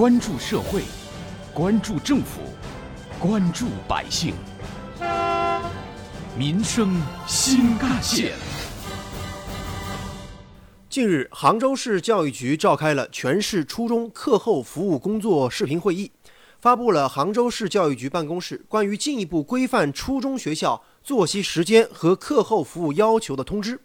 关注社会，关注政府，关注百姓，民生新干线。近日，杭州市教育局召开了全市初中课后服务工作视频会议，发布了杭州市教育局办公室关于进一步规范初中学校作息时间和课后服务要求的通知。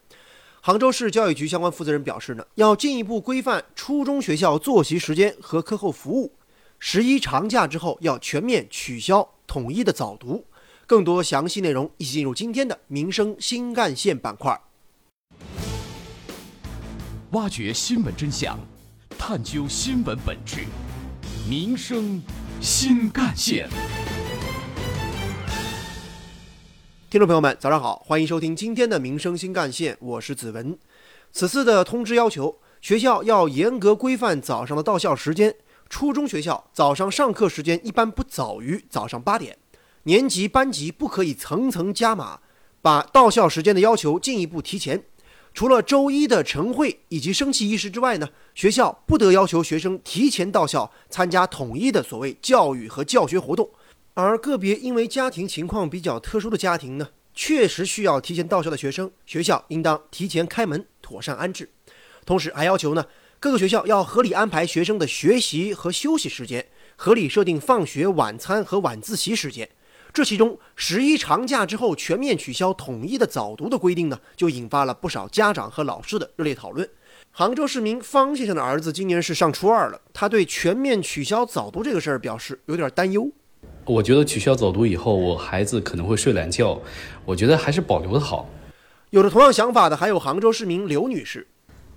杭州市教育局相关负责人表示呢，要进一步规范初中学校作息时间和课后服务。十一长假之后，要全面取消统一的早读。更多详细内容，一起进入今天的民生新干线板块。挖掘新闻真相，探究新闻本质，民生新干线。听众朋友们，早上好，欢迎收听今天的民生新干线，我是子文。此次的通知要求，学校要严格规范早上的到校时间。初中学校早上上课时间一般不早于早上八点，年级班级不可以层层加码，把到校时间的要求进一步提前。除了周一的晨会以及升旗仪式之外呢，学校不得要求学生提前到校参加统一的所谓教育和教学活动。而个别因为家庭情况比较特殊的家庭呢，确实需要提前到校的学生，学校应当提前开门，妥善安置。同时还要求呢，各个学校要合理安排学生的学习和休息时间，合理设定放学、晚餐和晚自习时间。这其中，十一长假之后全面取消统一的早读的规定呢，就引发了不少家长和老师的热烈讨论。杭州市民方先生的儿子今年是上初二了，他对全面取消早读这个事儿表示有点担忧。我觉得取消早读以后，我孩子可能会睡懒觉，我觉得还是保留的好。有着同样想法的还有杭州市民刘女士。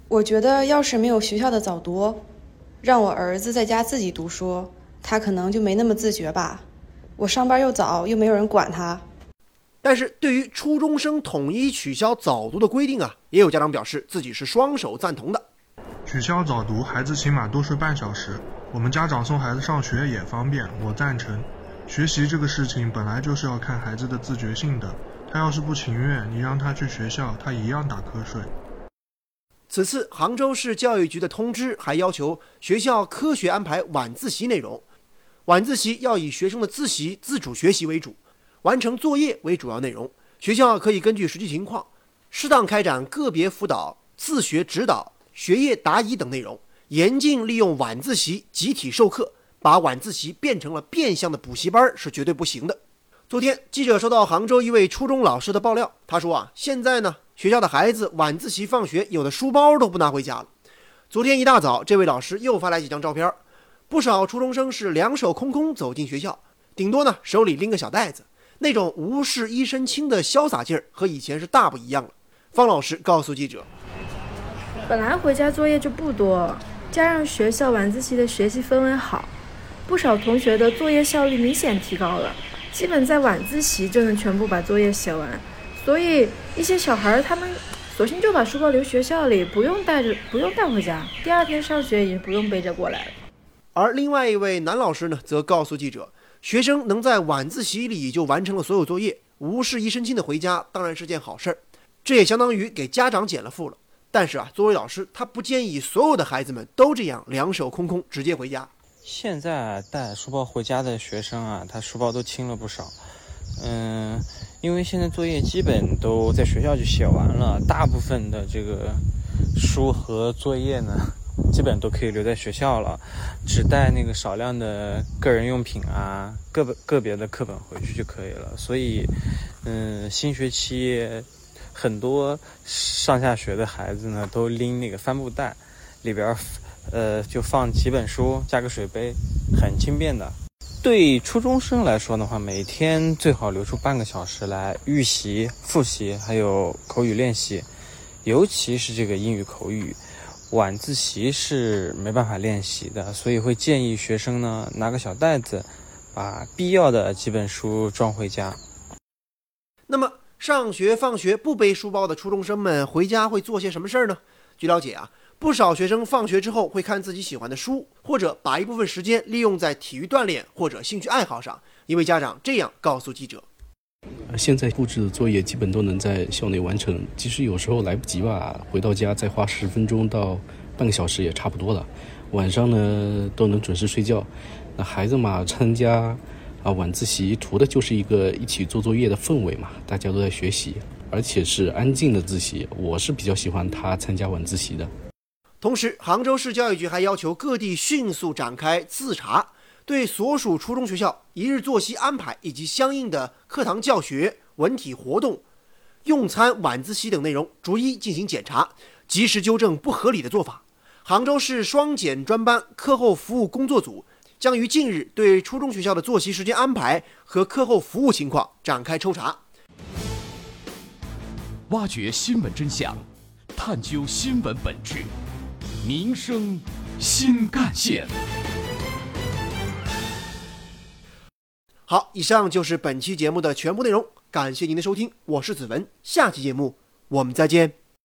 我觉得要是没有学校的早读，让我儿子在家自己读书，他可能就没那么自觉吧。我上班又早，又没有人管他。但是对于初中生统一取消早读的规定啊，也有家长表示自己是双手赞同的。取消早读，孩子起码多睡半小时，我们家长送孩子上学也方便，我赞成。学习这个事情本来就是要看孩子的自觉性的，他要是不情愿，你让他去学校，他一样打瞌睡。此次杭州市教育局的通知还要求学校科学安排晚自习内容。晚自习要以学生的自习、自主学习为主，完成作业为主要内容。学校可以根据实际情况，适当开展个别辅导、自学指导、学业答疑等内容，严禁利用晚自习集体授课，把晚自习变成了变相的补习班是绝对不行的。昨天，记者收到杭州一位初中老师的爆料，他说啊，现在呢，学校的孩子晚自习放学，有的书包都不拿回家了。昨天一大早，这位老师又发来几张照片。不少初中生是两手空空走进学校，顶多呢手里拎个小袋子，那种无事一身轻的潇洒劲儿和以前是大不一样了。方老师告诉记者：“本来回家作业就不多，加上学校晚自习的学习氛围好，不少同学的作业效率明显提高了，基本在晚自习就能全部把作业写完。所以一些小孩儿他们索性就把书包留学校里，不用带着，不用带回家，第二天上学也不用背着过来了。”而另外一位男老师呢，则告诉记者，学生能在晚自习里就完成了所有作业，无事一身轻的回家，当然是件好事儿。这也相当于给家长减了负了。但是啊，作为老师，他不建议所有的孩子们都这样两手空空直接回家。现在带书包回家的学生啊，他书包都轻了不少。嗯，因为现在作业基本都在学校就写完了，大部分的这个书和作业呢。基本都可以留在学校了，只带那个少量的个人用品啊，个个别的课本回去就可以了。所以，嗯，新学期很多上下学的孩子呢，都拎那个帆布袋，里边呃就放几本书，加个水杯，很轻便的。对初中生来说的话，每天最好留出半个小时来预习、复习，还有口语练习，尤其是这个英语口语。晚自习是没办法练习的，所以会建议学生呢拿个小袋子，把必要的几本书装回家。那么，上学放学不背书包的初中生们回家会做些什么事儿呢？据了解啊，不少学生放学之后会看自己喜欢的书，或者把一部分时间利用在体育锻炼或者兴趣爱好上。一位家长这样告诉记者。现在布置的作业基本都能在校内完成，即使有时候来不及吧，回到家再花十分钟到半个小时也差不多了。晚上呢都能准时睡觉。那孩子嘛，参加啊晚自习，图的就是一个一起做作业的氛围嘛，大家都在学习，而且是安静的自习。我是比较喜欢他参加晚自习的。同时，杭州市教育局还要求各地迅速展开自查，对所属初中学校一日作息安排以及相应的课堂教学、文体活动、用餐、晚自习等内容逐一进行检查，及时纠正不合理的做法。杭州市双减专班课后服务工作组将于近日对初中学校的作息时间安排和课后服务情况展开抽查，挖掘新闻真相，探究新闻本质，民生新干线。好，以上就是本期节目的全部内容，感谢您的收听，我是子文，下期节目我们再见。